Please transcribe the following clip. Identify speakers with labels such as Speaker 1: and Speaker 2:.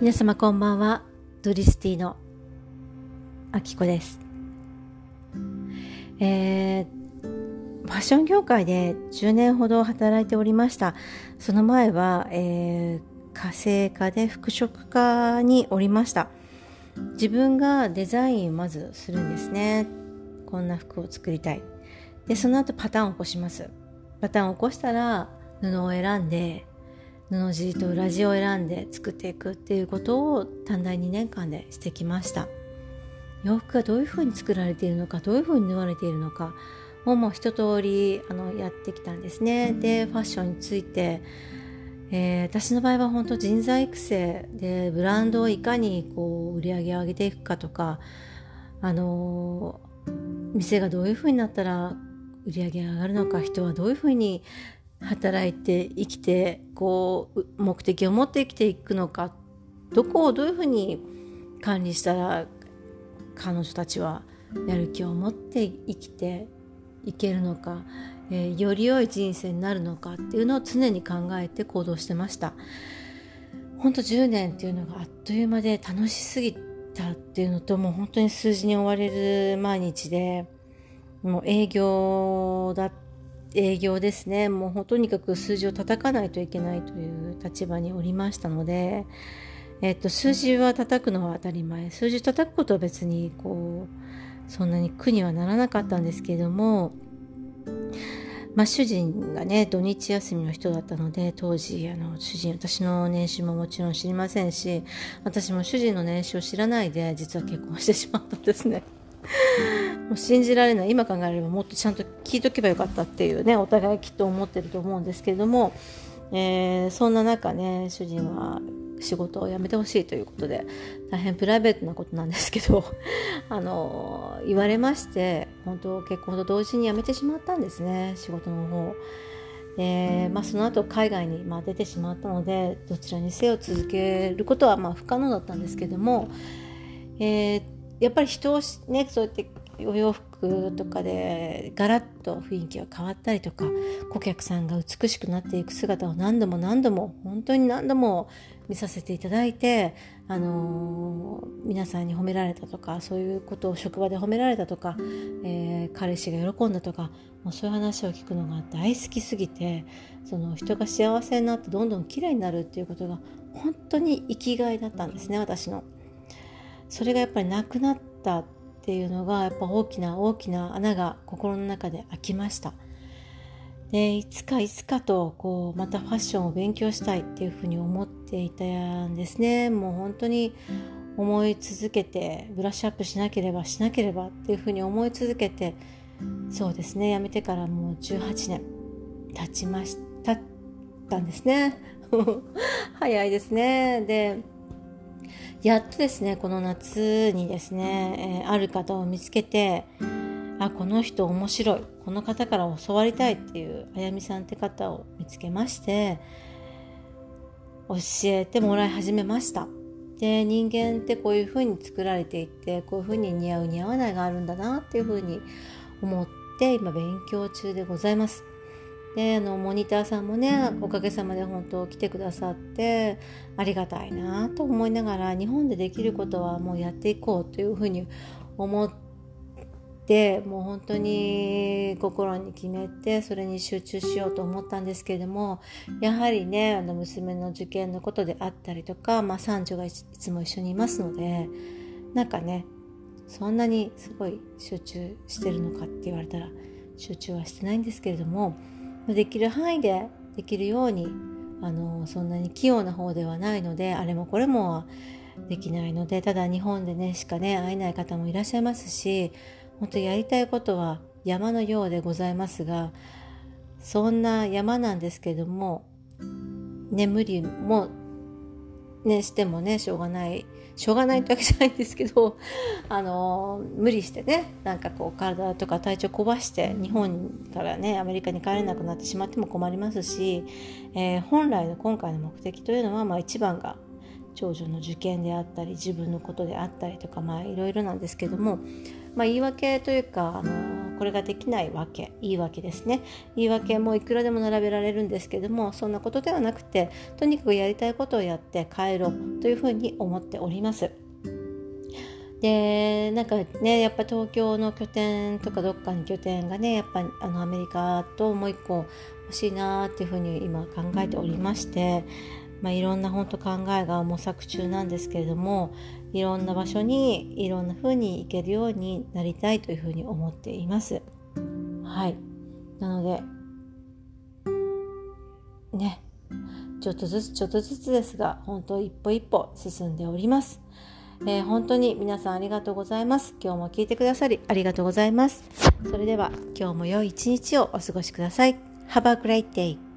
Speaker 1: 皆様こんばんは。ドリスティのあきこです。えー、ファッション業界で10年ほど働いておりました。その前は、えー、家政科で服飾科におりました。自分がデザインをまずするんですね。こんな服を作りたい。でその後パターンを起こします。パターンを起こしたら布を選んで布地と裏地を選んで作っていくっていうことを短大2年間でしてきました。洋服がどういうふうに作られているのかどういうふうに縫われているのかをもう一通りあのやってきたんですね。でファッションについて、えー、私の場合は本当人材育成でブランドをいかにこう売り上げを上げていくかとかあの店がどういうふうになったら売り上げが上がるのか人はどういうふうに働いて生きてこう目的を持って生きていくのかどこをどういうふうに管理したら彼女たちはやる気を持って生きていけるのか、えー、より良い人生になるのかっていうのを常に考えて行動してました。本当10年っていうのがあっという間で楽しすぎたっていうのともう本当に数字に追われる毎日でもう営業だった営業ですねもうとにかく数字を叩かないといけないという立場におりましたので、えっと、数字は叩くのは当たり前数字叩くことは別にこうそんなに苦にはならなかったんですけれども、まあ、主人がね土日休みの人だったので当時あの主人私の年収ももちろん知りませんし私も主人の年収を知らないで実は結婚してしまったんですね。もう信じられない今考えればもっとちゃんと聞いとけばよかったっていうねお互いきっと思ってると思うんですけれども、えー、そんな中ね主人は仕事を辞めてほしいということで大変プライベートなことなんですけど あの言われまして本当結婚と同時に辞めてしまったんですね仕事の方。でまあ、その後海外にまあ出てしまったのでどちらにせよ続けることはまあ不可能だったんですけども、えー、やっぱり人をねそうやってお洋服とかでガラッと雰囲気が変わったりとか顧客さんが美しくなっていく姿を何度も何度も本当に何度も見させていただいて、あのー、皆さんに褒められたとかそういうことを職場で褒められたとか、えー、彼氏が喜んだとかもうそういう話を聞くのが大好きすぎてその人が幸せになってどんどん綺麗になるっていうことが本当に生きがいだったんですね私の。それがやっぱりなくなったっていうのがやっぱ大きな大きな穴が心の中で開きました。でいつかいつかとこうまたファッションを勉強したいっていうふうに思っていたんですね。もう本当に思い続けてブラッシュアップしなければしなければっていうふうに思い続けてそうですね。やめてからもう18年経ちましたったんですね。早いですね。でやっとですねこの夏にですね、えー、ある方を見つけてあこの人面白いこの方から教わりたいっていうあやみさんって方を見つけまして教えてもらい始めました。で人間ってこういうふうに作られていてこういうふうに似合う似合わないがあるんだなっていうふうに思って今勉強中でございますであのモニターさんもねおかげさまで本当来てくださってありがたいなと思いながら日本でできることはもうやっていこうというふうに思ってもう本当に心に決めてそれに集中しようと思ったんですけれどもやはりねあの娘の受験のことであったりとか、まあ、三女がいつも一緒にいますのでなんかねそんなにすごい集中してるのかって言われたら集中はしてないんですけれどもできる範囲でできるようにあのそんなに器用な方ではないのであれもこれもできないのでただ日本でねしかね会えない方もいらっしゃいますし本当やりたいことは山のようでございますがそんな山なんですけどもね無理もねしてもねしょうがないしょうがないってわけじゃないんですけどあの無理してねなんかこう体とか体調壊して日本からねアメリカに帰れなくなってしまっても困りますし、えー、本来の今回の目的というのは、まあ、一番が長女の受験であったり自分のことであったりとかまあいろいろなんですけども、まあ、言い訳というかあのこれができないわけ言い訳ですね言い訳もいくらでも並べられるんですけどもそんなことではなくてとにかくやりたいことをやって帰ろうというふうに思っております。でなんかねやっぱ東京の拠点とかどっかに拠点がねやっぱあのアメリカともう一個欲しいなっていうふうに今考えておりまして、まあ、いろんな本当考えが模索中なんですけれどもいろんな場所にいろんな風に行けるようになりたいというふうに思っています。はいなのでねちょっとずつちょっとずつですが本当一歩一歩進んでおります。えー、本当に皆さんありがとうございます。今日も聞いてくださりありがとうございます。それでは今日も良い一日をお過ごしください。Have a great day!